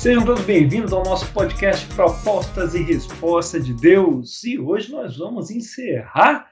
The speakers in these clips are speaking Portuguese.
Sejam todos bem-vindos ao nosso podcast Propostas e Respostas de Deus. E hoje nós vamos encerrar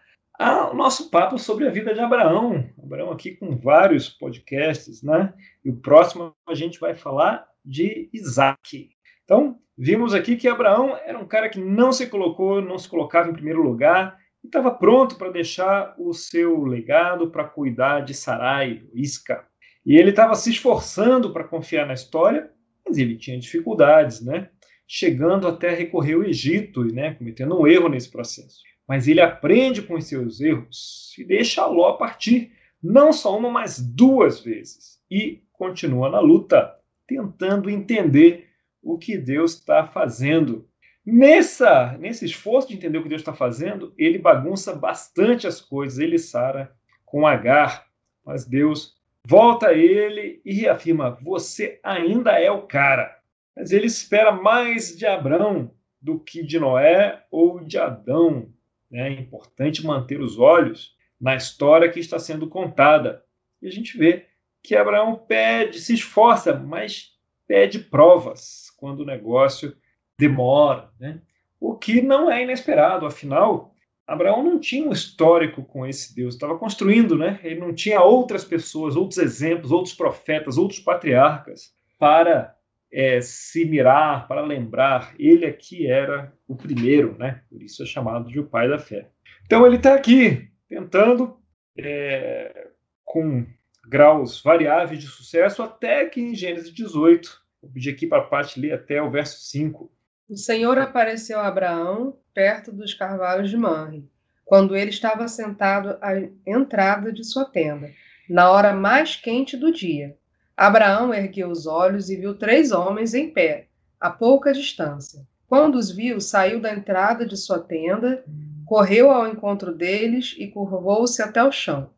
o nosso papo sobre a vida de Abraão. Abraão aqui com vários podcasts, né? E o próximo a gente vai falar de Isaac. Então, vimos aqui que Abraão era um cara que não se colocou, não se colocava em primeiro lugar, e estava pronto para deixar o seu legado para cuidar de Sarai, Isca. E ele estava se esforçando para confiar na história, mas ele tinha dificuldades, né? Chegando até recorrer ao Egito né, cometendo um erro nesse processo. Mas ele aprende com os seus erros e deixa Ló partir, não só uma, mas duas vezes. E continua na luta, tentando entender o que Deus está fazendo. Nessa, nesse esforço de entender o que Deus está fazendo, ele bagunça bastante as coisas, ele Sara, com Agar. Mas Deus volta ele e reafirma: Você ainda é o cara. Mas ele espera mais de Abraão do que de Noé ou de Adão. É importante manter os olhos na história que está sendo contada. E a gente vê que Abraão pede, se esforça, mas pede provas quando o negócio demora. Né? O que não é inesperado, afinal, Abraão não tinha um histórico com esse Deus, estava construindo, né? Ele não tinha outras pessoas, outros exemplos, outros profetas, outros patriarcas para é, se mirar, para lembrar. Ele aqui era o primeiro, né? Por isso é chamado de o pai da fé. Então ele está aqui tentando, é, com graus variáveis de sucesso, até que em Gênesis 18, vou pedir aqui para a parte ler até o verso 5. O Senhor apareceu a Abraão perto dos carvalhos de Manre, quando ele estava sentado à entrada de sua tenda, na hora mais quente do dia. Abraão ergueu os olhos e viu três homens em pé, a pouca distância. Quando os viu, saiu da entrada de sua tenda, correu ao encontro deles e curvou-se até o chão.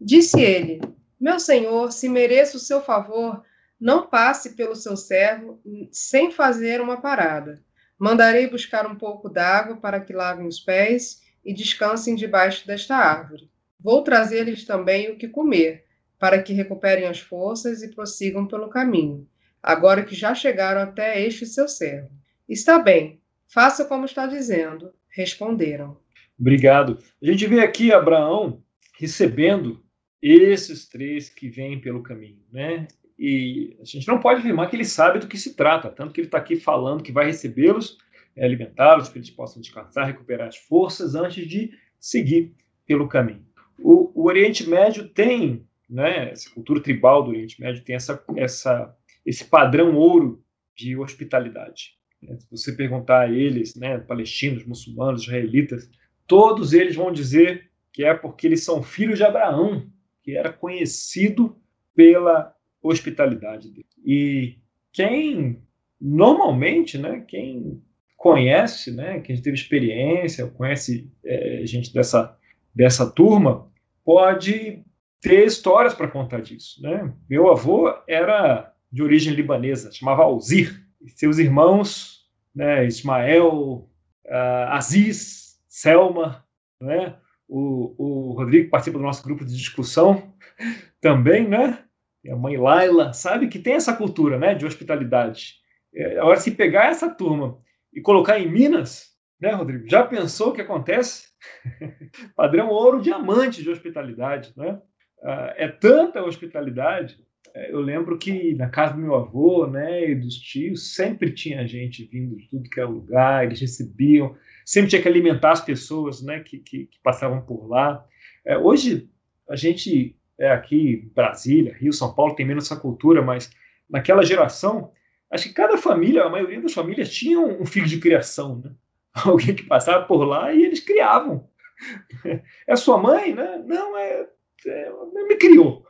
Disse ele: Meu senhor, se mereço o seu favor, não passe pelo seu servo sem fazer uma parada. Mandarei buscar um pouco d'água para que lavem os pés e descansem debaixo desta árvore. Vou trazer-lhes também o que comer, para que recuperem as forças e prossigam pelo caminho, agora que já chegaram até este seu servo. Está bem, faça como está dizendo, responderam. Obrigado. A gente vê aqui Abraão recebendo esses três que vêm pelo caminho, né? E a gente não pode afirmar que ele sabe do que se trata, tanto que ele está aqui falando que vai recebê-los, é, alimentá-los, que eles possam descansar, recuperar as forças antes de seguir pelo caminho. O, o Oriente Médio tem, né, essa cultura tribal do Oriente Médio tem essa, essa, esse padrão ouro de hospitalidade. Se você perguntar a eles, né, palestinos, muçulmanos, israelitas, todos eles vão dizer que é porque eles são filhos de Abraão, que era conhecido pela hospitalidade dele. E quem normalmente, né, quem conhece, né, quem teve experiência, conhece é, gente dessa dessa turma, pode ter histórias para contar disso, né? Meu avô era de origem libanesa, chamava Alzir, seus irmãos, né, Ismael, uh, Aziz, Selma, né? O, o Rodrigo participa do nosso grupo de discussão também, né? A mãe Laila, sabe que tem essa cultura né, de hospitalidade. É, agora, se pegar essa turma e colocar em Minas, né, Rodrigo? Já pensou o que acontece? Padrão ouro diamante de hospitalidade, né? Ah, é tanta hospitalidade. É, eu lembro que na casa do meu avô, né, e dos tios, sempre tinha gente vindo de tudo que era lugar, eles recebiam, sempre tinha que alimentar as pessoas, né, que, que, que passavam por lá. É, hoje a gente é, aqui Brasília, Rio, São Paulo tem menos essa cultura, mas naquela geração, acho que cada família, a maioria das famílias tinha um filho de criação, né? Alguém que passava por lá e eles criavam. É sua mãe, né? Não, é, é me criou.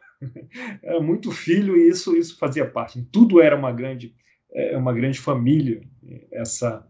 Era muito filho e isso isso fazia parte. Tudo era uma grande é, uma grande família. Essa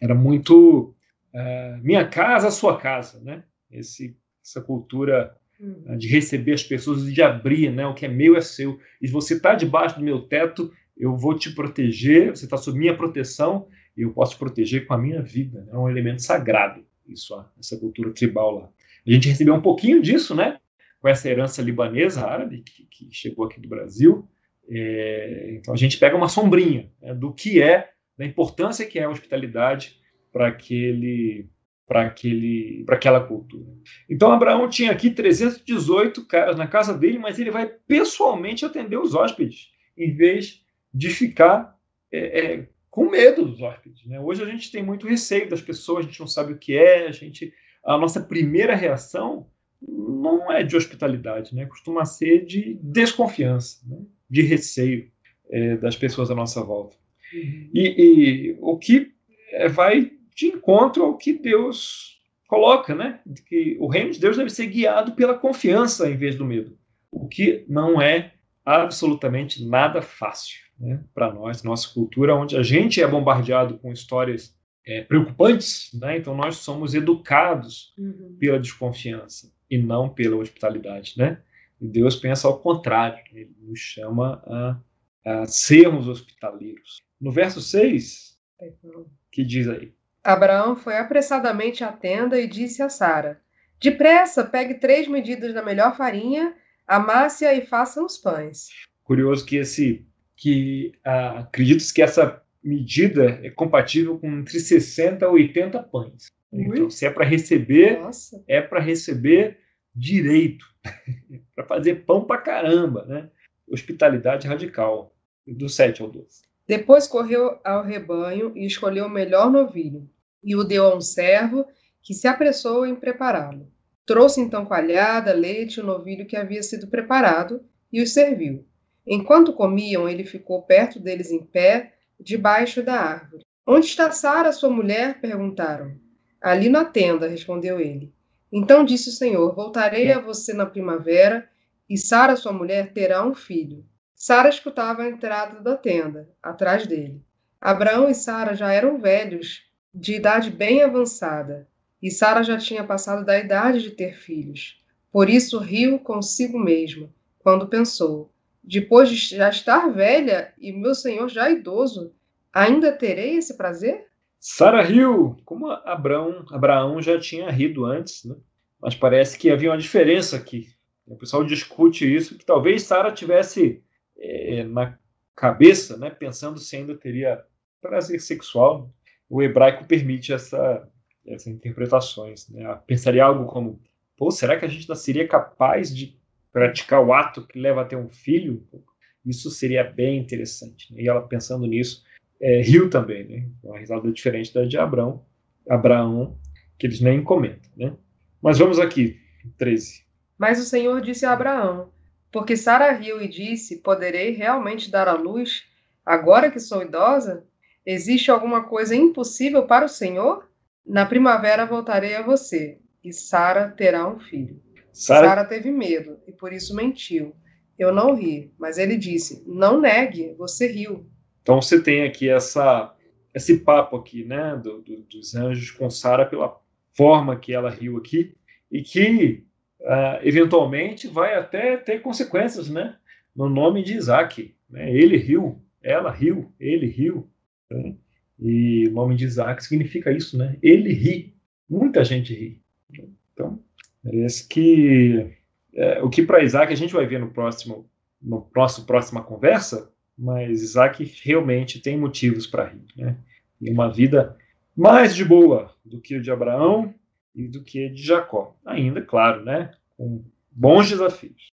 era muito é, minha casa, sua casa, né? Esse, essa cultura né, de receber as pessoas e de abrir, né? O que é meu é seu. E você está debaixo do meu teto, eu vou te proteger, você está sob minha proteção e eu posso te proteger com a minha vida. Né? É um elemento sagrado, isso, essa cultura tribal lá. A gente recebeu um pouquinho disso, né? Com essa herança libanesa, árabe, que, que chegou aqui do Brasil. É, então a gente pega uma sombrinha né, do que é, da importância que é a hospitalidade para aquele para aquele para aquela cultura. Então Abraão tinha aqui 318 caras na casa dele, mas ele vai pessoalmente atender os hóspedes, em vez de ficar é, é, com medo dos hóspedes. Né? Hoje a gente tem muito receio das pessoas, a gente não sabe o que é, a gente a nossa primeira reação não é de hospitalidade, né? costuma ser de desconfiança, né? de receio é, das pessoas à nossa volta. Uhum. E, e, o que é, vai de encontro ao que Deus coloca, né? que o reino de Deus deve ser guiado pela confiança em vez do medo, o que não é absolutamente nada fácil né? para nós, nossa cultura, onde a gente é bombardeado com histórias é, preocupantes, né? então nós somos educados uhum. pela desconfiança e não pela hospitalidade, né? E Deus pensa ao contrário, ele nos chama a, a sermos hospitaleiros. No verso 6, que diz aí? Abraão foi apressadamente à tenda e disse a Sara: Depressa, pegue três medidas da melhor farinha, amasse-a e faça os pães. Curioso que esse que ah, acredito que essa medida é compatível com entre 60 a 80 pães. Então, se é para receber, Nossa. é para receber direito, para fazer pão para caramba, né? Hospitalidade radical, do 7 ao 12. Depois correu ao rebanho e escolheu o melhor novilho, e o deu a um servo que se apressou em prepará-lo. Trouxe então coalhada, leite e o novilho que havia sido preparado e os serviu. Enquanto comiam, ele ficou perto deles em pé, debaixo da árvore. Onde está Sara, sua mulher? perguntaram. Ali na tenda, respondeu ele. Então disse o Senhor: Voltarei a você na primavera, e Sara, sua mulher, terá um filho. Sara escutava a entrada da tenda, atrás dele. Abraão e Sara já eram velhos, de idade bem avançada, e Sara já tinha passado da idade de ter filhos. Por isso riu consigo mesma, quando pensou: depois de já estar velha e meu senhor já idoso, ainda terei esse prazer? Sara riu, como Abraão, Abraão já tinha rido antes, né? mas parece que havia uma diferença aqui. O pessoal discute isso, que talvez Sara tivesse é, na cabeça, né, pensando se ainda teria prazer sexual. O hebraico permite essa, essas interpretações. Né? Pensaria algo como: Pô, será que a gente seria capaz de praticar o ato que leva a ter um filho? Isso seria bem interessante. Né? E ela pensando nisso, é, riu também, né? Uma risada diferente da de Abraão, Abraão, que eles nem comentam, né? Mas vamos aqui, 13. Mas o Senhor disse a Abraão: Porque Sara riu e disse: Poderei realmente dar à luz agora que sou idosa? Existe alguma coisa impossível para o Senhor? Na primavera voltarei a você, e Sara terá um filho. Sara Sarah... teve medo e por isso mentiu. Eu não ri, mas ele disse: Não negue, você riu. Então você tem aqui essa, esse papo aqui, né, do, do, dos anjos com Sara pela forma que ela riu aqui e que uh, eventualmente vai até ter consequências, né, no nome de Isaac. Né? Ele riu, ela riu, ele riu. Né? E o nome de Isaac significa isso, né? Ele ri. Muita gente ri. Então, parece que é, o que para Isaac a gente vai ver no próximo, no nosso próxima conversa, mas Isaac realmente tem motivos para rir. Né? E uma vida mais de boa do que o de Abraão e do que de Jacó. Ainda, claro, né? com bons desafios.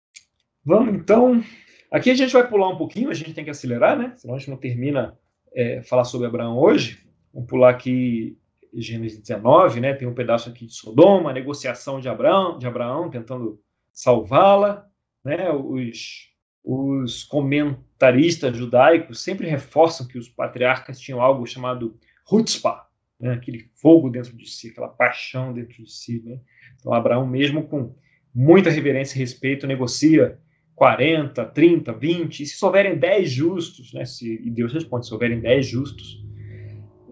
Vamos então. Aqui a gente vai pular um pouquinho, a gente tem que acelerar, né? Senão a gente não termina é, falar sobre Abraão hoje. Vamos pular aqui Gênesis 19, né? Tem um pedaço aqui de Sodoma, negociação de Abraão, de Abraão tentando salvá-la, né? Os os comentaristas judaicos sempre reforçam que os patriarcas tinham algo chamado chutzpah, né? aquele fogo dentro de si, aquela paixão dentro de si. Né? Então, Abraão, mesmo com muita reverência e respeito, negocia 40, 30, 20, e se houverem 10 justos, né? se, e Deus responde: se houverem 10 justos,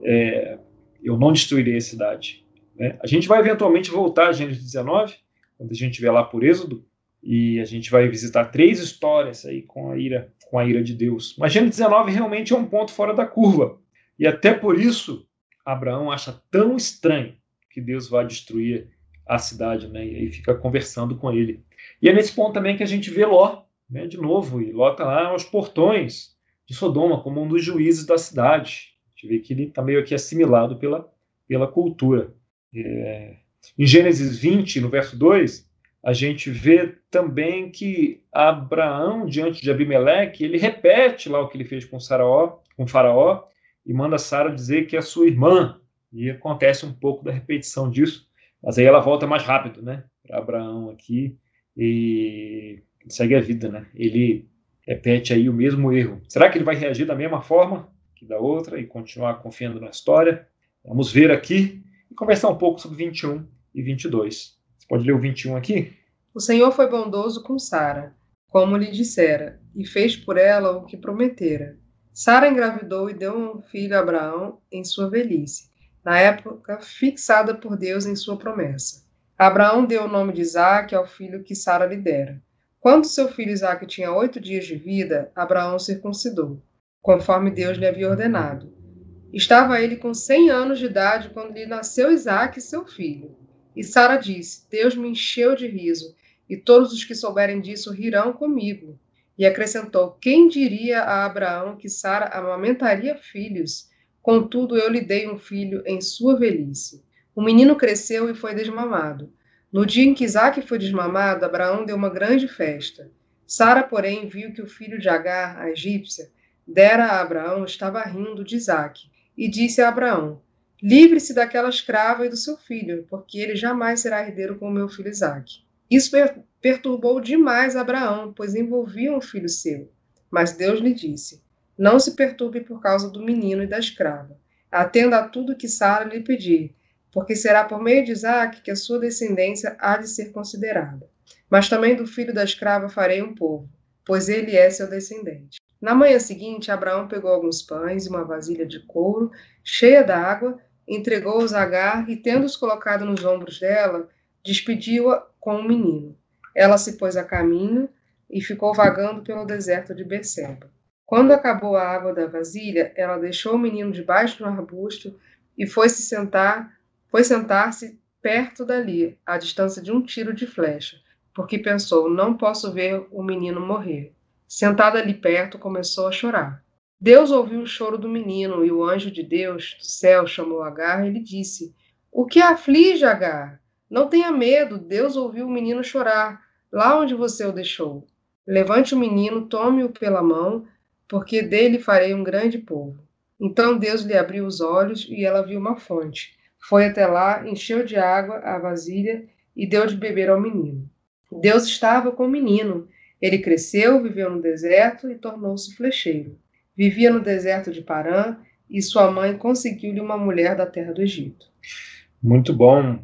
é, eu não destruirei a cidade. Né? A gente vai eventualmente voltar a Gênesis 19, quando a gente estiver lá por Êxodo, e a gente vai visitar três histórias aí com a ira, com a ira de Deus. Mas Gênesis 19 realmente é um ponto fora da curva. E até por isso Abraão acha tão estranho que Deus vai destruir a cidade, né? E aí fica conversando com ele. E é nesse ponto também que a gente vê Ló, né, de novo, e Ló está lá aos portões de Sodoma, como um dos juízes da cidade. A gente vê que ele está meio aqui assimilado pela, pela cultura. É, em Gênesis 20, no verso 2, a gente vê também que Abraão, diante de Abimeleque, ele repete lá o que ele fez com, Saraó, com Faraó e manda Sara dizer que é sua irmã. E acontece um pouco da repetição disso, mas aí ela volta mais rápido, né? Para Abraão aqui e segue a vida, né? Ele repete aí o mesmo erro. Será que ele vai reagir da mesma forma que da outra e continuar confiando na história? Vamos ver aqui e conversar um pouco sobre 21 e 22. Você pode ler o 21 aqui? O Senhor foi bondoso com Sara, como lhe dissera, e fez por ela o que prometera. Sara engravidou e deu um filho a Abraão em sua velhice, na época fixada por Deus em sua promessa. Abraão deu o nome de Isaque ao filho que Sara lhe dera. Quando seu filho Isaque tinha oito dias de vida, Abraão circuncidou, conforme Deus lhe havia ordenado. Estava ele com cem anos de idade quando lhe nasceu Isaque, seu filho. E Sara disse: Deus me encheu de riso, e todos os que souberem disso rirão comigo. E acrescentou: Quem diria a Abraão que Sara amamentaria filhos? Contudo, eu lhe dei um filho em sua velhice. O menino cresceu e foi desmamado. No dia em que Isaac foi desmamado, Abraão deu uma grande festa. Sara, porém, viu que o filho de Agar, a egípcia, dera a Abraão estava rindo de Isaac, e disse a Abraão: Livre-se daquela escrava e do seu filho, porque ele jamais será herdeiro com o meu filho Isaac. Isso perturbou demais Abraão, pois envolvia um filho seu. Mas Deus lhe disse: Não se perturbe por causa do menino e da escrava. Atenda a tudo que Sara lhe pedir, porque será por meio de Isaac que a sua descendência há de ser considerada. Mas também do filho da escrava farei um povo, pois ele é seu descendente. Na manhã seguinte, Abraão pegou alguns pães e uma vasilha de couro cheia d'água, entregou-os a Agar e, tendo-os colocado nos ombros dela, despediu-a com o um menino. Ela se pôs a caminho e ficou vagando pelo deserto de Beceba. Quando acabou a água da vasilha, ela deixou o menino debaixo do arbusto e foi se sentar foi sentar-se perto dali, à distância de um tiro de flecha, porque pensou: não posso ver o menino morrer. Sentada ali perto, começou a chorar. Deus ouviu o choro do menino e o anjo de Deus do céu chamou Agar e lhe disse: O que aflige, Agar? Não tenha medo, Deus ouviu o menino chorar, lá onde você o deixou. Levante o menino, tome-o pela mão, porque dele farei um grande povo. Então Deus lhe abriu os olhos e ela viu uma fonte. Foi até lá, encheu de água a vasilha e deu de beber ao menino. Deus estava com o menino. Ele cresceu, viveu no deserto e tornou-se flecheiro. Vivia no deserto de Parã e sua mãe conseguiu-lhe uma mulher da terra do Egito. Muito bom,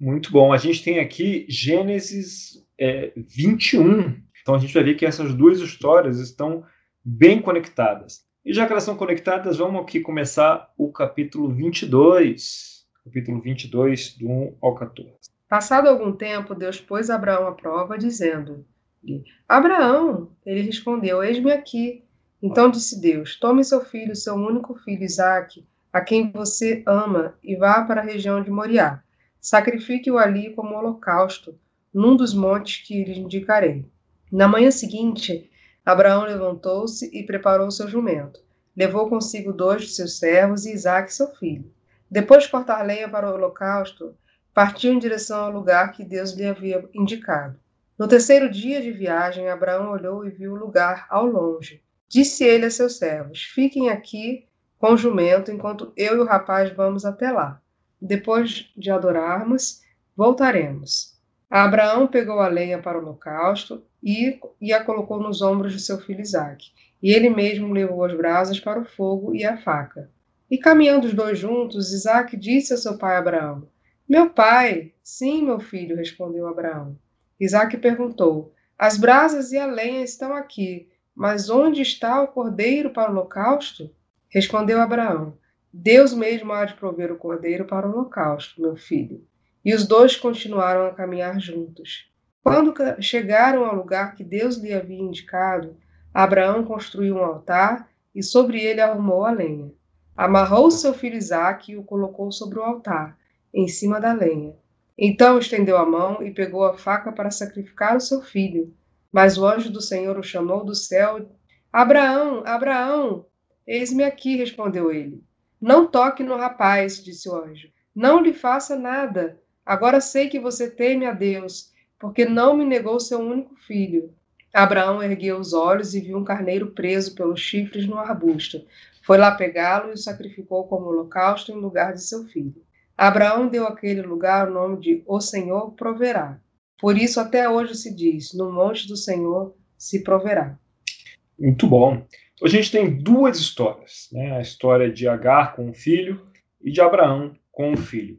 muito bom. A gente tem aqui Gênesis é, 21. Então a gente vai ver que essas duas histórias estão bem conectadas. E já que elas estão conectadas, vamos aqui começar o capítulo 22 capítulo 22, do 1 ao 14. Passado algum tempo, Deus pôs Abraão à prova, dizendo-lhe: Abraão, ele respondeu: Eis-me aqui. Então disse Deus: Tome seu filho, seu único filho Isaque, a quem você ama, e vá para a região de Moriá. Sacrifique-o ali como holocausto, num dos montes que lhe indicarei. Na manhã seguinte, Abraão levantou-se e preparou seu jumento. Levou consigo dois de seus servos e Isaque, seu filho. Depois de cortar lenha para o holocausto, partiu em direção ao lugar que Deus lhe havia indicado. No terceiro dia de viagem, Abraão olhou e viu o lugar ao longe. Disse ele a seus servos: Fiquem aqui com o jumento enquanto eu e o rapaz vamos até lá. Depois de adorarmos, voltaremos. Abraão pegou a lenha para o holocausto e, e a colocou nos ombros de seu filho Isaque. E ele mesmo levou as brasas para o fogo e a faca. E caminhando os dois juntos, Isaac disse a seu pai Abraão: Meu pai. Sim, meu filho, respondeu Abraão. Isaac perguntou: As brasas e a lenha estão aqui, mas onde está o cordeiro para o holocausto? Respondeu Abraão: Deus mesmo há de prover o cordeiro para o holocausto, meu filho. E os dois continuaram a caminhar juntos. Quando chegaram ao lugar que Deus lhe havia indicado, Abraão construiu um altar e sobre ele arrumou a lenha. Amarrou seu filho Isaque e o colocou sobre o altar, em cima da lenha. Então estendeu a mão e pegou a faca para sacrificar o seu filho. Mas o anjo do Senhor o chamou do céu. Abraão, Abraão, eis-me aqui, respondeu ele. Não toque no rapaz, disse o anjo. Não lhe faça nada. Agora sei que você teme a Deus, porque não me negou seu único filho. Abraão ergueu os olhos e viu um carneiro preso pelos chifres no arbusto. Foi lá pegá-lo e o sacrificou como holocausto em lugar de seu filho. Abraão deu àquele lugar o nome de O Senhor proverá. Por isso até hoje se diz: No monte do Senhor se proverá. Muito bom. Hoje a gente tem duas histórias, né? A história de Agar com o filho e de Abraão com o filho.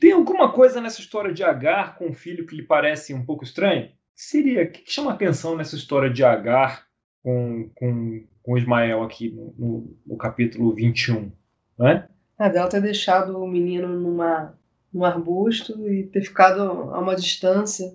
Tem alguma coisa nessa história de Agar com o filho que lhe parece um pouco estranha? Seria o que chama atenção nessa história de Agar com, com, com Ismael aqui no, no, capítulo 21, né? A dela ter deixado o menino numa num arbusto e ter ficado a uma distância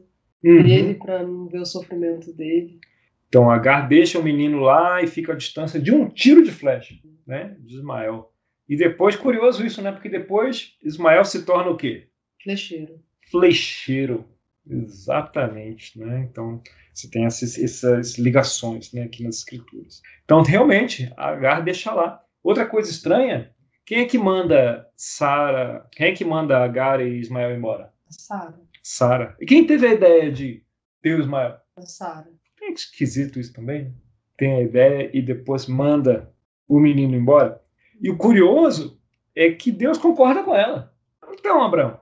uhum. dele para não ver o sofrimento dele. Então Agar deixa o menino lá e fica à distância de um tiro de flecha, né, de Ismael. E depois, curioso isso, né, porque depois Ismael se torna o quê? Flecheiro. Flecheiro, exatamente, né? Então você tem essas, essas ligações, né, aqui nas escrituras. Então realmente Agar deixa lá. Outra coisa estranha quem é que manda Sara? Quem é que manda Agar e Ismael embora? Sara. Sara. E quem teve a ideia de ter o Ismael? Sara. É esquisito isso também. Tem a ideia e depois manda o menino embora. E o curioso é que Deus concorda com ela. Então, Abraão,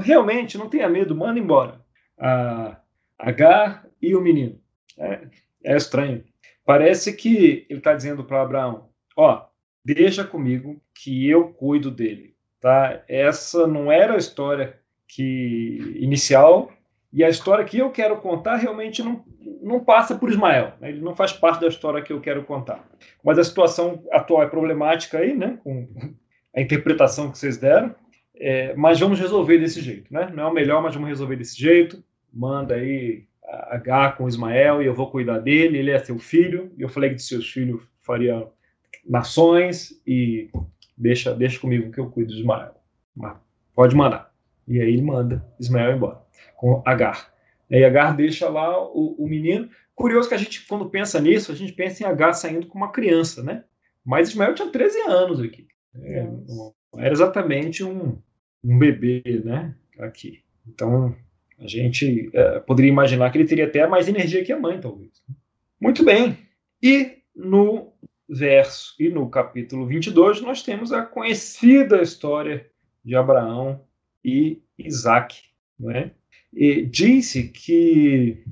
realmente não tenha medo, manda embora a Agar e o menino. É, é estranho. Parece que ele está dizendo para Abraão: ó, deixa comigo que eu cuido dele, tá? Essa não era a história que inicial e a história que eu quero contar realmente não, não passa por Ismael, né? ele não faz parte da história que eu quero contar. Mas a situação atual é problemática aí, né? Com a interpretação que vocês deram, é, mas vamos resolver desse jeito, né? Não é o melhor, mas vamos resolver desse jeito. Manda aí H com Ismael e eu vou cuidar dele, ele é seu filho. E eu falei que de seus filhos faria nações e deixa, deixa comigo que eu cuido de Ismael. Pode mandar. E aí ele manda Ismael embora, com Agar. E aí Agar deixa lá o, o menino. Curioso que a gente, quando pensa nisso, a gente pensa em Agar saindo com uma criança, né? Mas Ismael tinha 13 anos aqui. É, era exatamente um, um bebê, né? Aqui. Então, a gente é, poderia imaginar que ele teria até mais energia que a mãe, talvez. Muito bem. E no verso e no capítulo 22 nós temos a conhecida história de Abraão e Isaac, não é? E disse que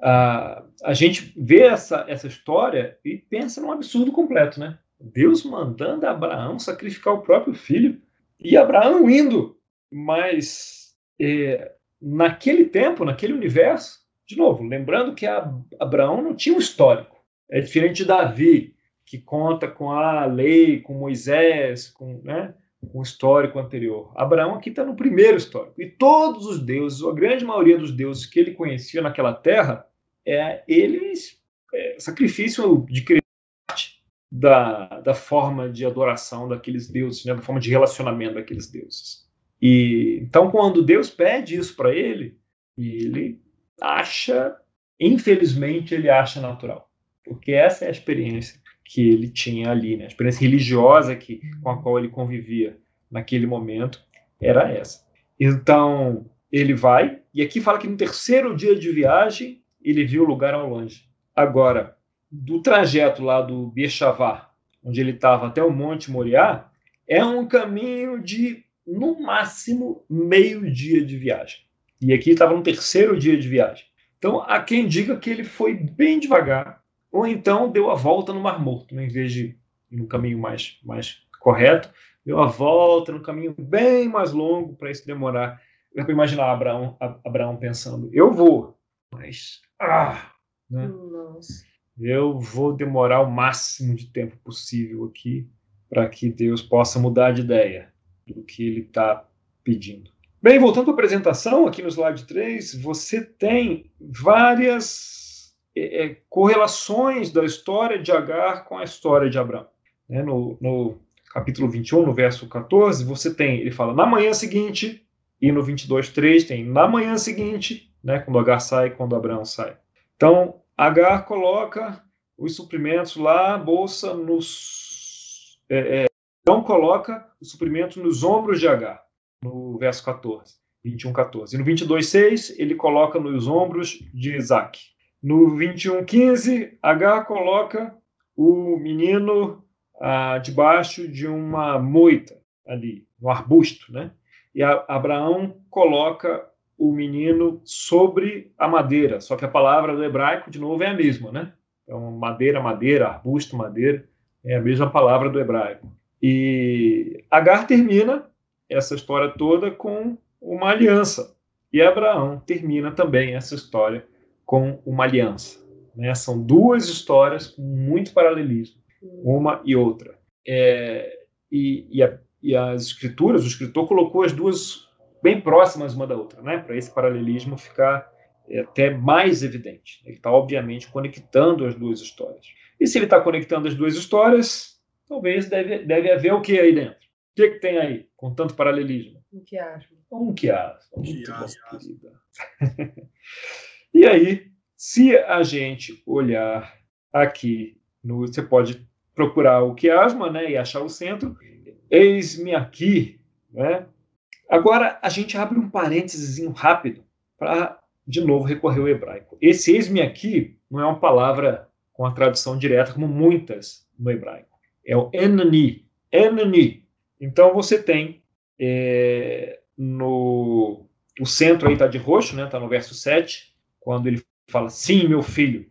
a, a gente vê essa, essa história e pensa num absurdo completo, né? Deus mandando Abraão sacrificar o próprio filho e Abraão indo, mas é, naquele tempo, naquele universo, de novo, lembrando que Abraão não tinha um histórico, é diferente de Davi, que conta com a lei, com Moisés, com, né, com o histórico anterior. Abraão aqui está no primeiro histórico. E todos os deuses, ou a grande maioria dos deuses que ele conhecia naquela terra, é, eles é, sacrifício de da, da forma de adoração daqueles deuses, né, da forma de relacionamento daqueles deuses. E então, quando Deus pede isso para ele, ele acha, infelizmente, ele acha natural, porque essa é a experiência que ele tinha ali, né? a experiência religiosa que, com a qual ele convivia naquele momento era essa. Então, ele vai, e aqui fala que no terceiro dia de viagem ele viu o lugar ao longe. Agora, do trajeto lá do Bechavá, onde ele estava até o Monte Moriá, é um caminho de, no máximo, meio dia de viagem. E aqui estava no terceiro dia de viagem. Então, há quem diga que ele foi bem devagar, ou então deu a volta no Mar Morto, né? em vez de ir no caminho mais, mais correto, deu a volta no caminho bem mais longo para isso demorar. Eu para imaginar Abraão, Abraão pensando: eu vou, mas ah, né? eu vou demorar o máximo de tempo possível aqui para que Deus possa mudar de ideia do que ele está pedindo. Bem, voltando à apresentação, aqui no slide 3, você tem várias é, é, correlações da história de Agar com a história de Abraão. Né? No, no, capítulo 21, no verso 14, você tem, ele fala na manhã seguinte, e no 22, 3 tem na manhã seguinte, né, quando Agar sai quando Abraão sai. Então, Agar coloca os suprimentos lá, bolsa nos. É, é, coloca os suprimentos nos ombros de Agar, no verso 14, 21, 14. E no 22, 6, ele coloca nos ombros de Isaac. No 21, 15, Agar coloca o menino ah, debaixo de uma moita ali, no arbusto, né? E a, Abraão coloca o menino sobre a madeira, só que a palavra do hebraico, de novo, é a mesma, né? Então, madeira, madeira, arbusto, madeira, é a mesma palavra do hebraico. E Agar termina essa história toda com uma aliança. E Abraão termina também essa história com uma aliança. Né? São duas histórias com muito paralelismo, uma e outra. É, e, e, a, e, as escrituras, o escritor colocou as duas bem próximas uma da outra, né? para esse paralelismo ficar é, até mais evidente. Ele está, obviamente, conectando as duas histórias. E se ele está conectando as duas histórias, talvez deve, deve haver o que aí dentro? O que, que tem aí com tanto paralelismo? Um quiasmo. Um quiasmo. Muito bom, querida. e aí, se a gente olhar aqui, no, você pode procurar o quiasma né, e achar o centro. Eis-me aqui. Né? Agora, a gente abre um parênteses rápido para, de novo, recorrer ao hebraico. Esse eis-me aqui não é uma palavra com a tradução direta, como muitas no hebraico. É o enani. Enani. Então, você tem é, no o centro aí está de roxo, né? Está no verso 7, quando ele fala, sim, meu filho.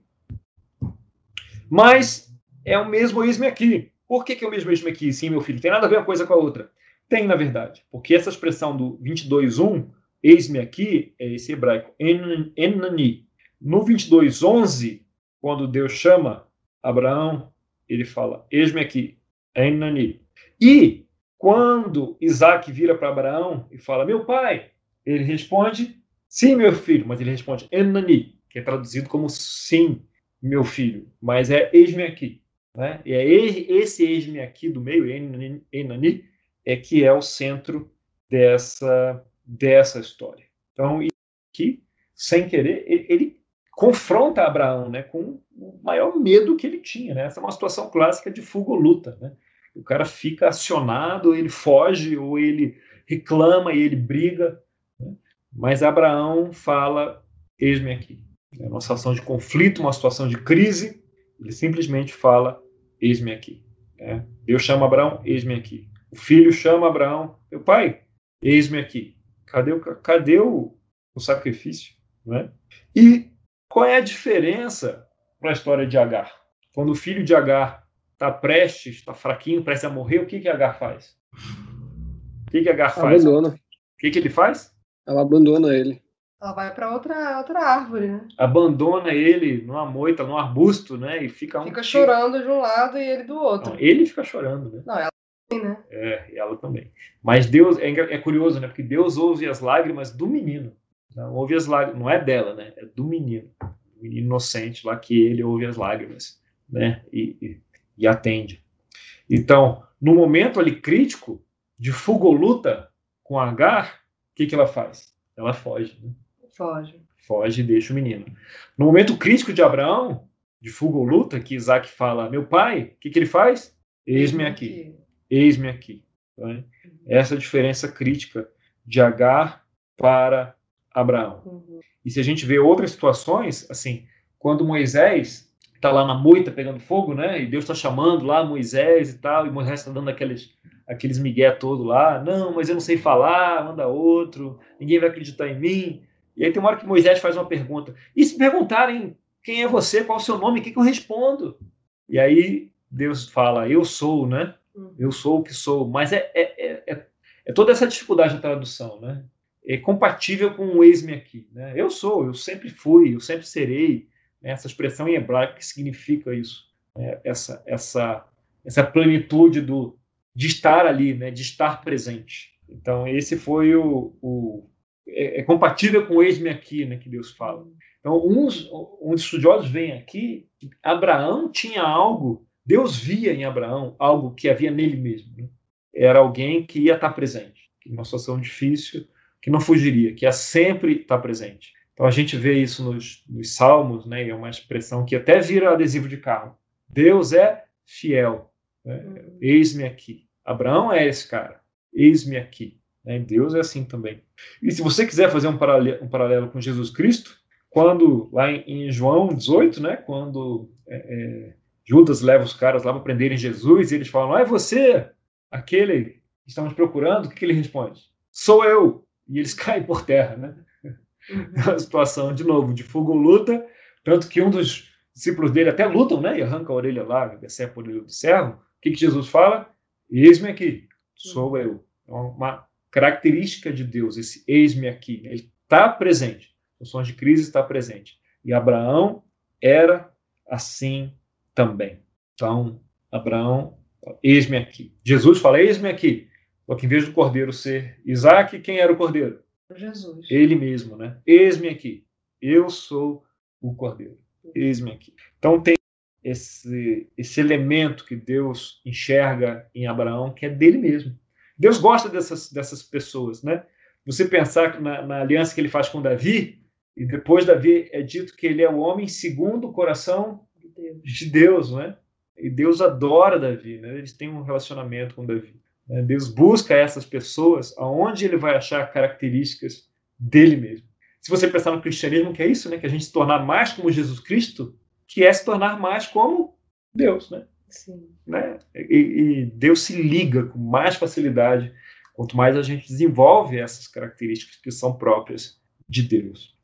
Mas é o mesmo eis-me aqui. Por que, que é o mesmo eis-me aqui, sim, meu filho? Tem nada a ver uma coisa com a outra. Tem, na verdade. Porque essa expressão do 22.1, eis-me aqui, é esse hebraico, enani. No 22.11, quando Deus chama Abraão, ele fala, eis-me aqui, enani. E quando Isaac vira para Abraão e fala, meu pai, ele responde, sim, meu filho, mas ele responde, enani que é traduzido como sim, meu filho, mas é eis-me aqui. Né? E é esse eis-me aqui do meio, Enani, é que é o centro dessa, dessa história. Então, aqui, sem querer, ele, ele confronta Abraão né, com o maior medo que ele tinha. Né? Essa é uma situação clássica de fuga ou luta. Né? O cara fica acionado, ele foge, ou ele reclama e ele briga. Né? Mas Abraão fala: Eis-me aqui. É uma situação de conflito, uma situação de crise, ele simplesmente fala: Eis-me aqui. É. Deus chama Abraão, eis-me aqui. O filho chama Abraão, meu pai, eis-me aqui. Cadê o, cadê o, o sacrifício? Né? E qual é a diferença para a história de Agar? Quando o filho de Agar está prestes, está fraquinho, prestes a morrer, o que, que Agar faz? O que, que Agar faz? Abandona. O que, que ele faz? Ela abandona ele. Ela vai para outra, outra árvore, né? Abandona ele numa moita, num arbusto, né? E fica um Fica chorando de um lado e ele do outro. Não, ele fica chorando, né? Não, ela também, né? É, ela também. Mas Deus, é, é, curioso, né? Porque Deus ouve as lágrimas do menino. Não ouve as lágrimas, não é dela, né? É do menino. O menino inocente lá que ele ouve as lágrimas, né? E, e, e atende. Então, no momento ali crítico, de fuga ou luta com Agar, o que, que ela faz? Ela foge, né? Foge. Foge e deixa o menino. No momento crítico de Abraão, de fuga ou luta, que Isaac fala: Meu pai, o que, que ele faz? Eis-me aqui. Eis-me aqui. Né? Essa é a diferença crítica de Agar para Abraão. Uhum. E se a gente vê outras situações, assim, quando Moisés está lá na moita pegando fogo, né? E Deus está chamando lá Moisés e tal, e Moisés está dando aqueles, aqueles migué todo lá. Não, mas eu não sei falar, manda outro, ninguém vai acreditar em mim. E aí tem uma hora que Moisés faz uma pergunta. E se perguntarem quem é você, qual é o seu nome, o que, que eu respondo? E aí Deus fala, eu sou, né? Uhum. Eu sou o que sou. Mas é, é, é, é toda essa dificuldade da tradução, né? É compatível com o eis-me aqui. Né? Eu sou, eu sempre fui, eu sempre serei. Né? Essa expressão em hebraico que significa isso. Né? Essa, essa, essa plenitude do, de estar ali, né? de estar presente. Então, esse foi o, o é, é compatível com o eis-me aqui, né, que Deus fala. Então, uns, uns estudiosos veem aqui que Abraão tinha algo, Deus via em Abraão algo que havia nele mesmo. Né? Era alguém que ia estar presente, que numa situação difícil, que não fugiria, que ia sempre estar presente. Então a gente vê isso nos, nos salmos, né? É uma expressão que até vira adesivo de carro. Deus é fiel. Né? Uhum. Eis-me aqui. Abraão é esse cara. Eis-me aqui. Né? Deus é assim também. E se você quiser fazer um paralelo, um paralelo com Jesus Cristo, quando lá em, em João 18, né? Quando é, é, Judas leva os caras lá para prenderem Jesus e eles falam: Ah, é você, aquele que estamos procurando? O que, que ele responde? Sou eu. E eles caem por terra, né? É uma situação, de novo, de fogo luta, tanto que um dos discípulos dele até lutam, né? E arranca a orelha lá, decepa a orelha do servo. O que, que Jesus fala? Eis-me aqui, sou eu. É uma característica de Deus, esse eis-me aqui. Ele está presente. Som de crise está presente. E Abraão era assim também. Então, Abraão, eis-me aqui. Jesus fala, eis-me aqui. Só que em vez do cordeiro ser Isaac, quem era o cordeiro? Jesus. Ele mesmo, né? Eis-me aqui. Eu sou o cordeiro. Eis-me aqui. Então tem esse, esse elemento que Deus enxerga em Abraão, que é dele mesmo. Deus gosta dessas, dessas pessoas, né? Você pensar na, na aliança que ele faz com Davi, e depois Davi é dito que ele é o homem segundo o coração de Deus, né? E Deus adora Davi, né? Eles têm um relacionamento com Davi. Né? Deus busca essas pessoas aonde ele vai achar características dele mesmo. Se você pensar no cristianismo, que é isso, né? Que a gente se tornar mais como Jesus Cristo, que é se tornar mais como Deus, né? Sim. Né? E, e Deus se liga com mais facilidade quanto mais a gente desenvolve essas características que são próprias de Deus.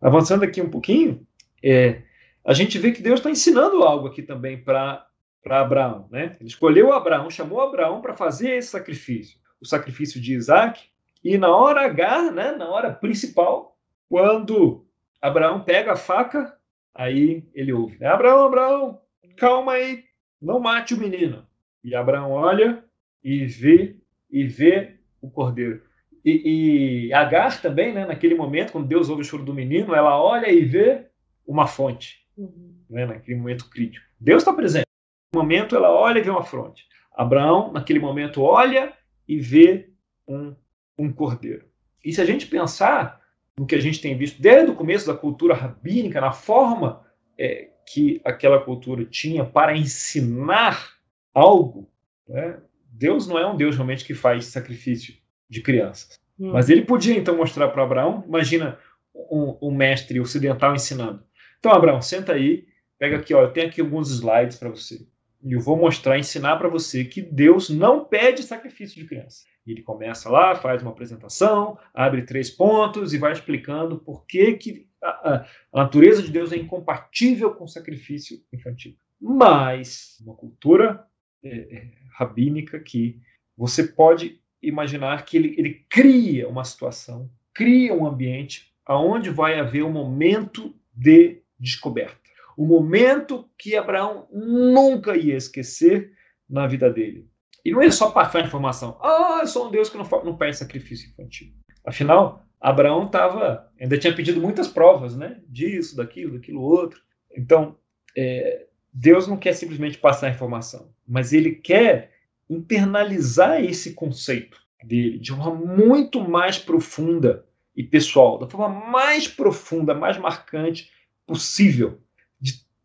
Avançando aqui um pouquinho, é, a gente vê que Deus está ensinando algo aqui também para Abraão. Né? Ele escolheu Abraão, chamou Abraão para fazer esse sacrifício, o sacrifício de Isaac, e na hora H, né, na hora principal, quando Abraão pega a faca, aí ele ouve: né? Abraão, Abraão, calma aí, não mate o menino. E Abraão olha e vê e vê o cordeiro. E, e Agar também, né, naquele momento, quando Deus ouve o choro do menino, ela olha e vê uma fonte, uhum. né, naquele momento crítico. Deus está presente. Momento, ela olha e vê uma fonte. Abraão, naquele momento, olha e vê um, um cordeiro. E se a gente pensar no que a gente tem visto desde o começo da cultura rabínica, na forma é, que aquela cultura tinha para ensinar algo, né? Deus não é um Deus realmente que faz sacrifício de crianças. Hum. Mas ele podia então mostrar para Abraão, imagina um, um, mestre ocidental ensinando. Então, Abraão, senta aí, pega aqui, ó, eu tenho aqui alguns slides para você. E eu vou mostrar, ensinar para você que Deus não pede sacrifício de criança. E ele começa lá, faz uma apresentação, abre três pontos e vai explicando por que, que a, a natureza de Deus é incompatível com o sacrifício infantil. Mas, uma cultura é, é, rabínica que você pode imaginar que ele, ele cria uma situação, cria um ambiente aonde vai haver um momento de descoberta. O momento que Abraão nunca ia esquecer na vida dele. E não é só passar informação. Ah, eu sou um Deus que não, não pede sacrifício infantil. Afinal, Abraão estava, ainda tinha pedido muitas provas, né? Disso, daquilo, daquilo outro. Então, é, Deus não quer simplesmente passar informação, mas ele quer internalizar esse conceito dele de uma muito mais profunda e pessoal, da forma mais profunda, mais marcante possível,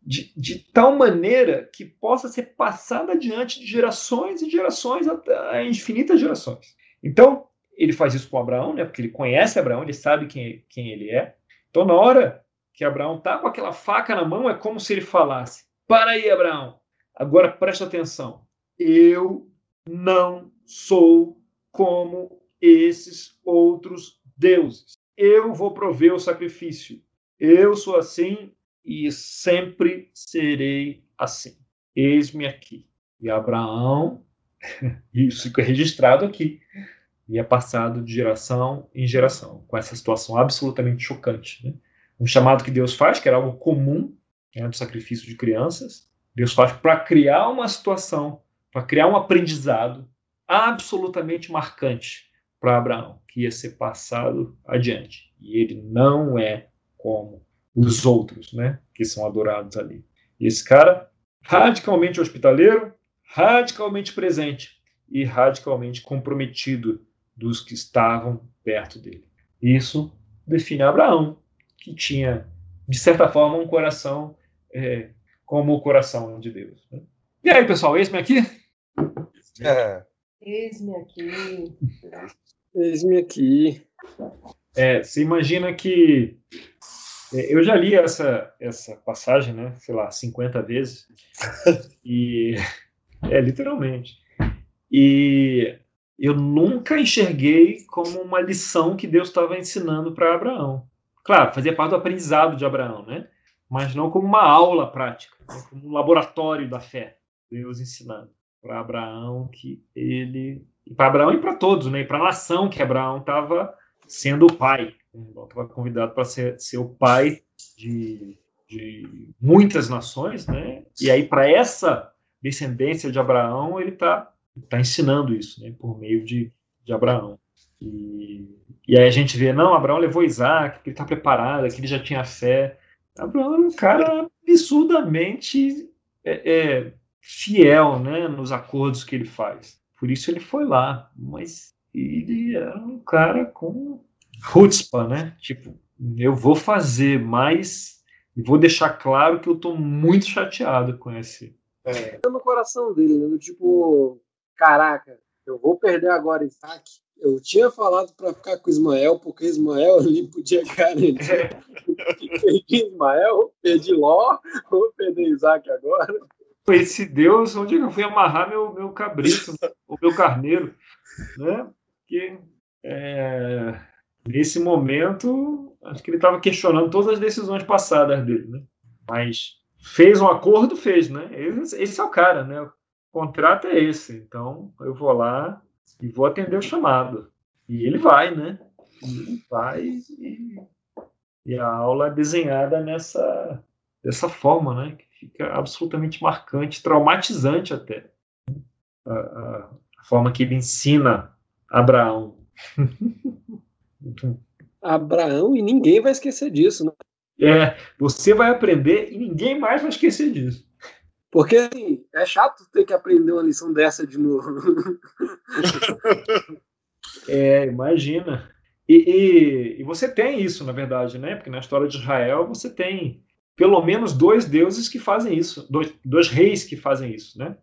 de, de, tal maneira que possa ser passada adiante de gerações e gerações até infinitas gerações. Então, ele faz isso com Abraão, né? Porque ele conhece Abraão, ele sabe quem, quem ele é. Então, na hora que Abraão tá com aquela faca na mão, é como se ele falasse: Para aí, Abraão. Agora presta atenção. Eu não sou como esses outros deuses. Eu vou prover o sacrifício. Eu sou assim e sempre serei assim. Eis-me aqui. E Abraão, isso fica registrado aqui, e é passado de geração em geração, com essa situação absolutamente chocante. Né? Um chamado que Deus faz, que era algo comum, né, do sacrifício de crianças, Deus faz para criar uma situação, para criar um aprendizado absolutamente marcante para Abraão, que ia ser passado adiante. E ele não é como os outros, né, que são adorados ali. E esse cara, radicalmente hospitaleiro, radicalmente presente e radicalmente comprometido dos que estavam perto dele. Isso define Abraão, que tinha, de certa forma, um coração é, como o coração de Deus. Né? E aí, pessoal, eis-me aqui? É. Eis-me aqui. Eis-me aqui. É, você imagina que eu já li essa, essa passagem, né? Sei lá, 50 vezes. E é literalmente. E eu nunca enxerguei como uma lição que Deus estava ensinando para Abraão. Claro, fazia parte do aprendizado de Abraão, né? Mas não como uma aula prática, né? como um laboratório da fé. Deus ensinando para Abraão que ele e para Abraão e para todos, né? E para a nação que Abraão estava sendo o pai, estava convidado para ser, ser o pai de, de muitas nações, né? E aí para essa descendência de Abraão ele está tá ensinando isso, né? Por meio de, de Abraão. E, e aí a gente vê, não, Abraão levou Isaac, que ele está preparado, que ele já tinha fé. Abraão é um cara absurdamente é, é, fiel, né? Nos acordos que ele faz. Por isso ele foi lá, mas ele era um cara com chutzpah, né? Tipo, eu vou fazer, mas vou deixar claro que eu tô muito chateado com esse. É. No coração dele, né? Tipo, caraca, eu vou perder agora Isaac. Eu tinha falado para ficar com Ismael, porque Ismael ali podia garantir. É. perdi Ismael, perdi Ló, vou perder Isaac agora. Esse Deus, onde é eu fui amarrar meu, meu cabrito, o meu carneiro, né? Que é, nesse momento, acho que ele estava questionando todas as decisões passadas dele, né? Mas fez um acordo, fez, né? Esse, esse é o cara, né? O contrato é esse. Então, eu vou lá e vou atender o chamado. E ele vai, né? Ele vai e, e a aula é desenhada nessa dessa forma, né? Que fica absolutamente marcante, traumatizante até. A, a, a forma que ele ensina Abraão. Abraão e ninguém vai esquecer disso, né? É, você vai aprender e ninguém mais vai esquecer disso. Porque assim, é chato ter que aprender uma lição dessa de novo. é, imagina. E, e, e, você tem isso, na verdade, né? Porque na história de Israel você tem pelo menos dois deuses que fazem isso, dois, dois reis que fazem isso, né?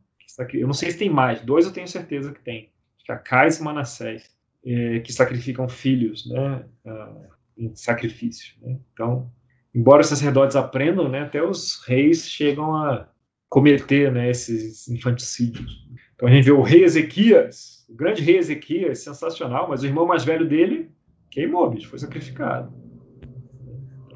Eu não sei se tem mais, dois eu tenho certeza que tem. Cacais e Manassés é, que sacrificam filhos né, uh, em sacrifício. Né? Então, embora os sacerdotes aprendam, né, até os reis chegam a cometer né, esses infanticídios. Então a gente vê o rei Ezequias, o grande rei Ezequias, sensacional, mas o irmão mais velho dele queimou, bicho, foi sacrificado.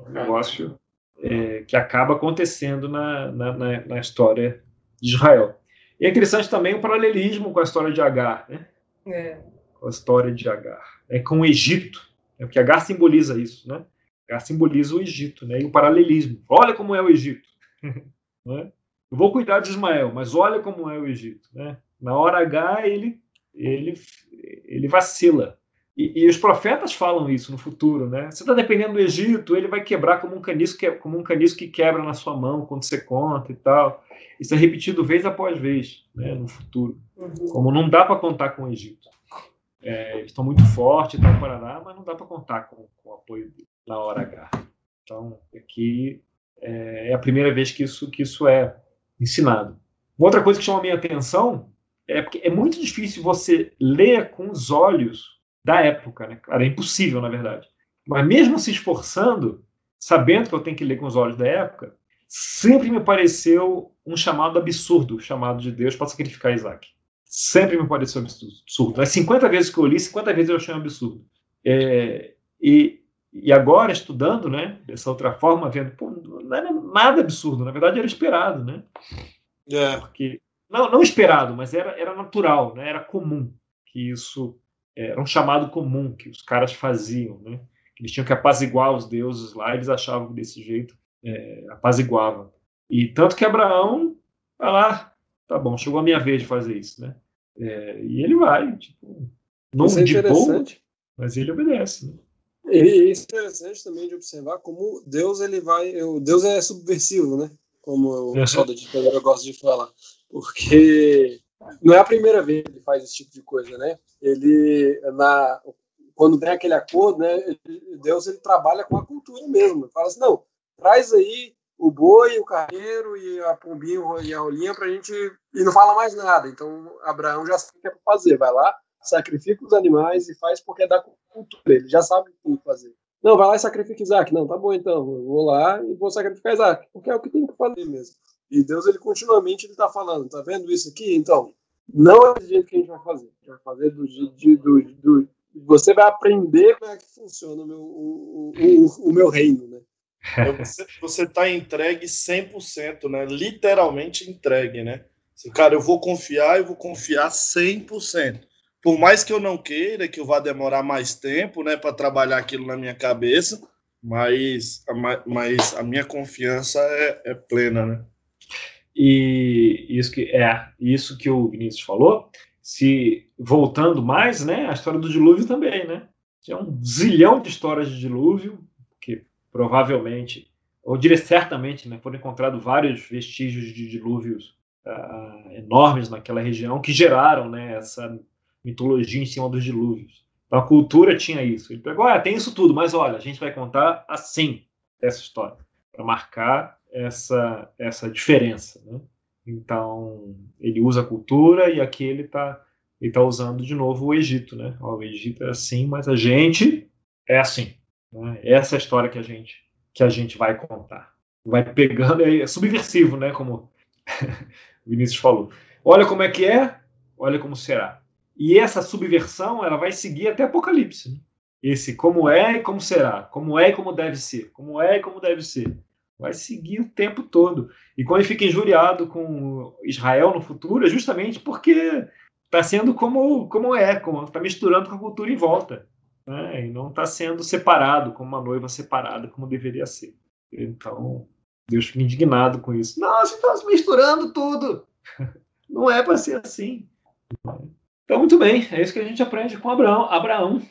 Um negócio é, que acaba acontecendo na, na, na, na, história de Israel. E é interessante também o paralelismo com a história de Agar. Né? É a história de Agar. É com o Egito, é porque Agar simboliza isso, né? Agar simboliza o Egito, né? E o paralelismo. Olha como é o Egito. né? Eu vou cuidar de Ismael, mas olha como é o Egito, né? Na hora H ele ele ele vacila. E, e, os profetas falam isso no futuro, né? Você está dependendo do Egito, ele vai quebrar como um canisco que, como um canisco que quebra na sua mão quando você conta e tal. Isso é repetido vez após vez, né? No futuro. Uhum. Como não dá para contar com o Egito. É, estão muito fortes, estão no Paraná, mas não dá para contar com, com, o apoio na hora H. Então, aqui é, é, a primeira vez que isso, que isso é ensinado. Uma outra coisa que chama a minha atenção é porque é muito difícil você ler com os olhos da época, né? Claro, é impossível, na verdade. Mas mesmo se esforçando, sabendo que eu tenho que ler com os olhos da época, sempre me pareceu um chamado absurdo, chamado de Deus para sacrificar Isaac sempre me pareceu absurdo. As 50 vezes que eu li, 50 vezes eu achei um absurdo. É, e, e agora, estudando, né, dessa outra forma, vendo, pô, não era nada absurdo, na verdade era esperado, né? É. Porque, não, não esperado, mas era, era natural, né? era comum que isso era um chamado comum que os caras faziam, né? Eles tinham que apaziguar os deuses lá, eles achavam que desse jeito é, apaziguava. E tanto que Abraão lá, tá bom, chegou a minha vez de fazer isso, né? É, e ele vai, tipo, não isso é de boa, mas ele obedece. Né? E é interessante também de observar como Deus ele vai, o Deus é subversivo, né? Como o pessoal da ditadura gosta de falar, porque não é a primeira vez que ele faz esse tipo de coisa, né? Ele na quando vem aquele acordo, né, Deus ele trabalha com a cultura mesmo. Ele fala assim, não, traz aí o boi, o carneiro e a pombinha e a rolinha para a gente e não fala mais nada. Então Abraão já sabe o que é para fazer, vai lá, sacrifica os animais e faz porque é da cultura. Ele já sabe o que fazer. Não, vai lá e sacrifica Isaac. Não, tá bom então. Vou lá e vou sacrificar Isaac, porque é o que tem que fazer mesmo. E Deus, ele continuamente ele tá falando, tá vendo isso aqui? Então, não é do jeito que a gente vai fazer. A gente vai fazer do jeito do, do, você vai aprender como é que funciona o meu, o, o, o meu reino, né? É, você, você tá entregue 100%, né? Literalmente entregue, né? Cara, eu vou confiar, eu vou confiar 100% por mais que eu não queira, que eu vá demorar mais tempo, né, para trabalhar aquilo na minha cabeça, mas, mas a minha confiança é, é, plena, né? E isso que é isso que o Vinícius falou. Se voltando mais, né, a história do dilúvio também, né? Tinha um zilhão de histórias de dilúvio provavelmente, ou diria certamente, né, foram encontrados vários vestígios de dilúvios uh, enormes naquela região que geraram, né, essa mitologia em cima dos dilúvios. Então a cultura tinha isso. Ele pegou, ah, tem isso tudo, mas olha, a gente vai contar assim essa história, para marcar essa, essa diferença. Né? Então ele usa a cultura e aqui ele está ele tá usando de novo o Egito. Né? Ó, o Egito é assim, mas a gente é assim. Né? Essa é a história que a gente, que a gente vai contar. Vai pegando, é subversivo, né? como o Vinícius falou. Olha como é que é, olha como será. E essa subversão ela vai seguir até Apocalipse. Né? Esse como é e como será, como é e como deve ser, como é e como deve ser. Vai seguir o tempo todo. E quando ele fica injuriado com Israel no futuro, é justamente porque está sendo como, como é, está misturando com a cultura em volta. Né? E não está sendo separado, como uma noiva separada, como deveria ser. Então, Deus fica indignado com isso. Nossa, está misturando tudo. Não é para ser assim. Então, muito bem, é isso que a gente aprende com Abraão. Abraão.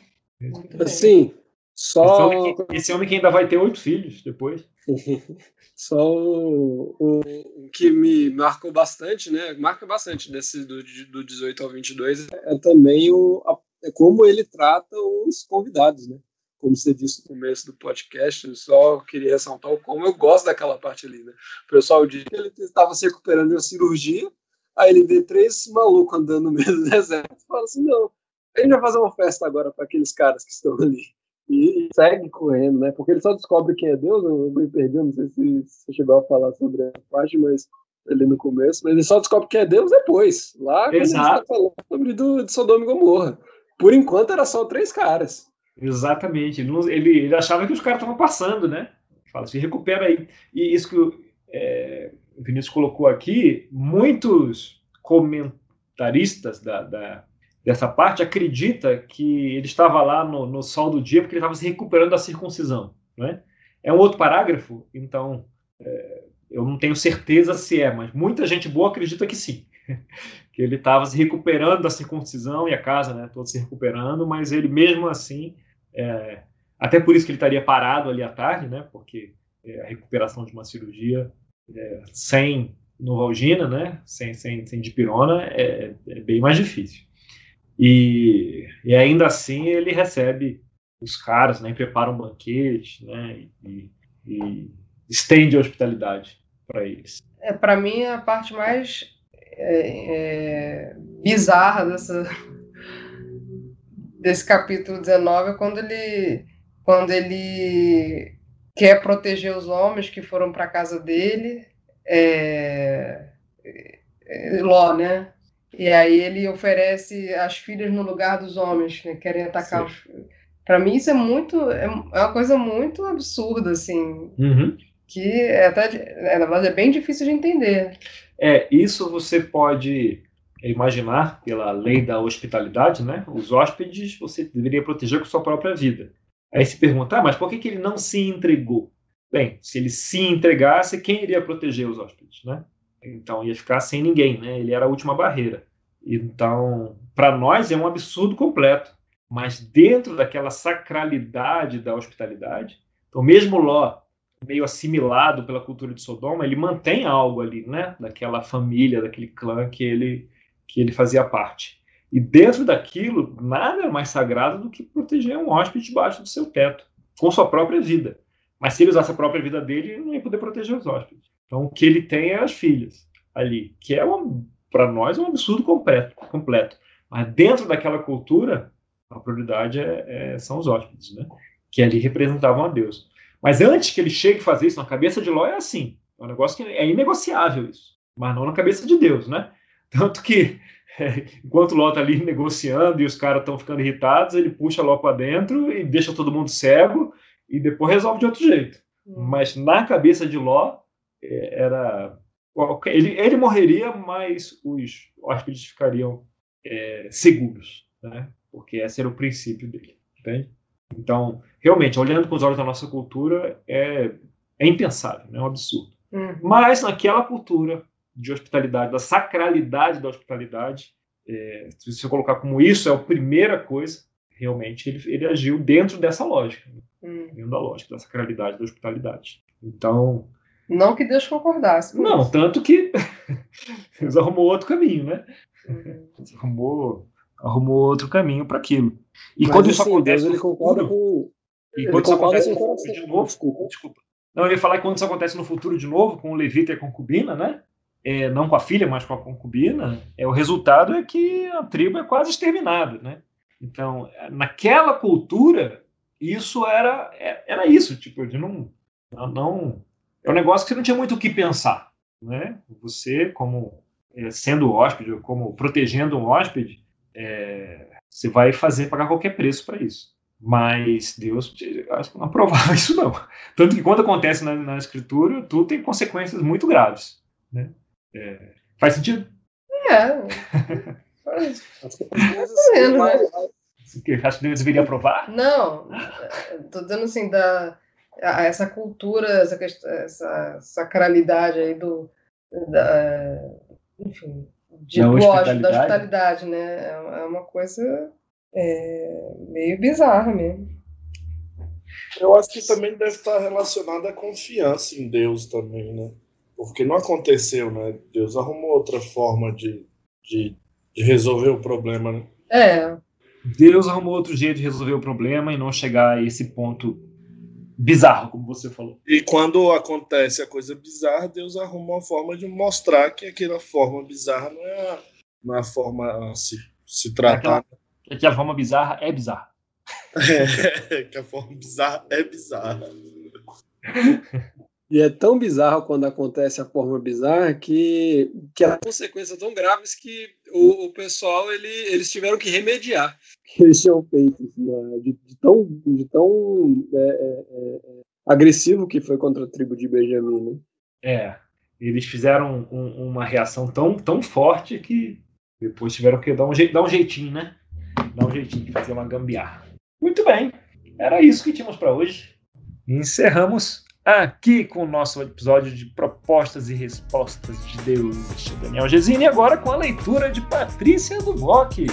Sim, só. Esse homem, que, esse homem, que, ainda vai ter oito filhos depois. só o, o, o, que me marcou bastante, né? Marca bastante desse do, do 18 ao 22 é também o, a, é como ele trata os convidados, né? Como você disse no começo do podcast, eu só queria ressaltar o como eu gosto daquela parte ali, né? O pessoal disse que ele estava se recuperando de uma cirurgia Aí ele vê três malucos andando no meio do deserto e fala assim: não, a gente vai fazer uma festa agora para aqueles caras que estão ali. E, e, segue correndo, né? Porque ele só descobre quem é Deus. Eu me perdi, não sei se você chegou a falar sobre a parte, mas ali no começo. Mas ele só descobre quem é Deus depois. Lá quando Exato. ele está falando sobre do, de Sodoma e Gomorra. Por enquanto era só três caras. Exatamente. Ele, ele achava que os caras estavam passando, né? Fala, se recupera aí. E isso que é, o Vinícius colocou aqui, muitos comentaristas da, da, dessa parte acreditam que ele estava lá no, no sol do dia porque ele estava se recuperando da circuncisão. Né? É um outro parágrafo, então é, eu não tenho certeza se é, mas muita gente boa acredita que sim. que ele estava se recuperando da circuncisão e a casa, né, toda se recuperando, mas ele mesmo assim, é, até por isso que ele estaria parado ali à tarde, né, porque é, a recuperação de uma cirurgia é, sem Novalgina, né, sem, sem, sem dipirona, é, é bem mais difícil. E, e, ainda assim ele recebe os caras, né, prepara um banquete, né, e, e estende a hospitalidade para eles. É, para mim, a parte mais é, é, bizarra dessa, desse capítulo 19 é quando ele, quando ele quer proteger os homens que foram para a casa dele, é, é, Ló, né? E aí ele oferece as filhas no lugar dos homens que né? querem atacar Sim. os. Para mim isso é muito é, é uma coisa muito absurda assim, uhum. Que é até é, verdade é bem difícil de entender. É isso você pode imaginar pela lei da hospitalidade, né? Os hóspedes você deveria proteger com sua própria vida. Aí se pergunta, ah, mas por que, que ele não se entregou? Bem, se ele se entregasse, quem iria proteger os hóspedes, né? Então ia ficar sem ninguém, né? Ele era a última barreira. Então, para nós é um absurdo completo. Mas dentro daquela sacralidade da hospitalidade, então mesmo Ló, meio assimilado pela cultura de Sodoma, ele mantém algo ali, né? Daquela família, daquele clã que ele que ele fazia parte. E dentro daquilo, nada é mais sagrado do que proteger um hóspede debaixo do seu teto, com sua própria vida. Mas se ele usasse a própria vida dele, ele não ia poder proteger os hóspedes. Então, o que ele tem é as filhas ali, que é, para nós, um absurdo completo, completo. Mas dentro daquela cultura, a prioridade é, é, são os hóspedes, né? que ali representavam a Deus. Mas antes que ele chegue a fazer isso, na cabeça de Ló é assim. É um negócio que é inegociável isso. Mas não na cabeça de Deus, né? Tanto que, é, enquanto Ló está ali negociando e os caras estão ficando irritados, ele puxa Ló para dentro e deixa todo mundo cego e depois resolve de outro jeito. Hum. Mas na cabeça de Ló, é, era. Ele, ele morreria, mas os hóspedes ficariam é, seguros, né? Porque esse era o princípio dele, entende? Então, realmente, olhando com os olhos da nossa cultura, é, é impensável, né? é um absurdo. Uhum. Mas naquela cultura de hospitalidade, da sacralidade da hospitalidade, é, se você colocar como isso é a primeira coisa, realmente ele, ele agiu dentro dessa lógica, uhum. dentro da lógica da sacralidade da hospitalidade. Então. Não que Deus concordasse. Não, isso. tanto que Deus arrumou outro caminho, né? Uhum. Arrumou, arrumou outro caminho para aquilo. E Mas, quando isso assim, acontece. Deus, ele concorda com. E quando isso acontece no futuro de novo. Desculpa. desculpa. Não, eu ia falar que quando isso acontece no futuro de novo, com o Levita e a concubina, né? É, não com a filha, mas com a concubina, é, o resultado é que a tribo é quase exterminada, né? Então, naquela cultura, isso era, é, era isso, tipo, de não, não, é um negócio que você não tinha muito o que pensar, né? Você, como é, sendo hóspede, como protegendo um hóspede, é, você vai fazer pagar qualquer preço para isso. Mas Deus não aprovava isso não. Tanto que quando acontece na, na escritura, tudo tem consequências muito graves. Né? É, faz sentido? É. Você acha que Deus deveria aprovar? Não. Estou dizendo assim, da, essa cultura, essa, essa sacralidade aí do. Da, enfim, de da hospitalidade. da hospitalidade, né? É uma coisa é, meio bizarra mesmo. Eu acho que também deve estar relacionado à confiança em Deus também, né? Porque não aconteceu, né? Deus arrumou outra forma de, de, de resolver o problema, né? É. Deus arrumou outro jeito de resolver o problema e não chegar a esse ponto bizarro, como você falou. E quando acontece a coisa bizarra, Deus arruma uma forma de mostrar que aquela forma bizarra não é a, não é a forma a se, se tratar. Aquela, que a forma bizarra é bizarra. É, que a forma bizarra é bizarra. E é tão bizarro quando acontece a forma bizarra que, que as consequências tão graves que o, o pessoal ele, eles tiveram que remediar que eles tinham feito assim, né? de, de, tão, de tão é, é, é, agressivo que foi contra a tribo de Benjamim. Né? É, eles fizeram um, uma reação tão, tão forte que depois tiveram que dar um, je, dar um jeitinho, né? Dar um jeitinho de fazer uma gambiarra. Muito bem, era isso que tínhamos para hoje. Encerramos aqui com o nosso episódio de propostas e respostas de Deus, Daniel Gesine, agora com a leitura de Patrícia do Bock.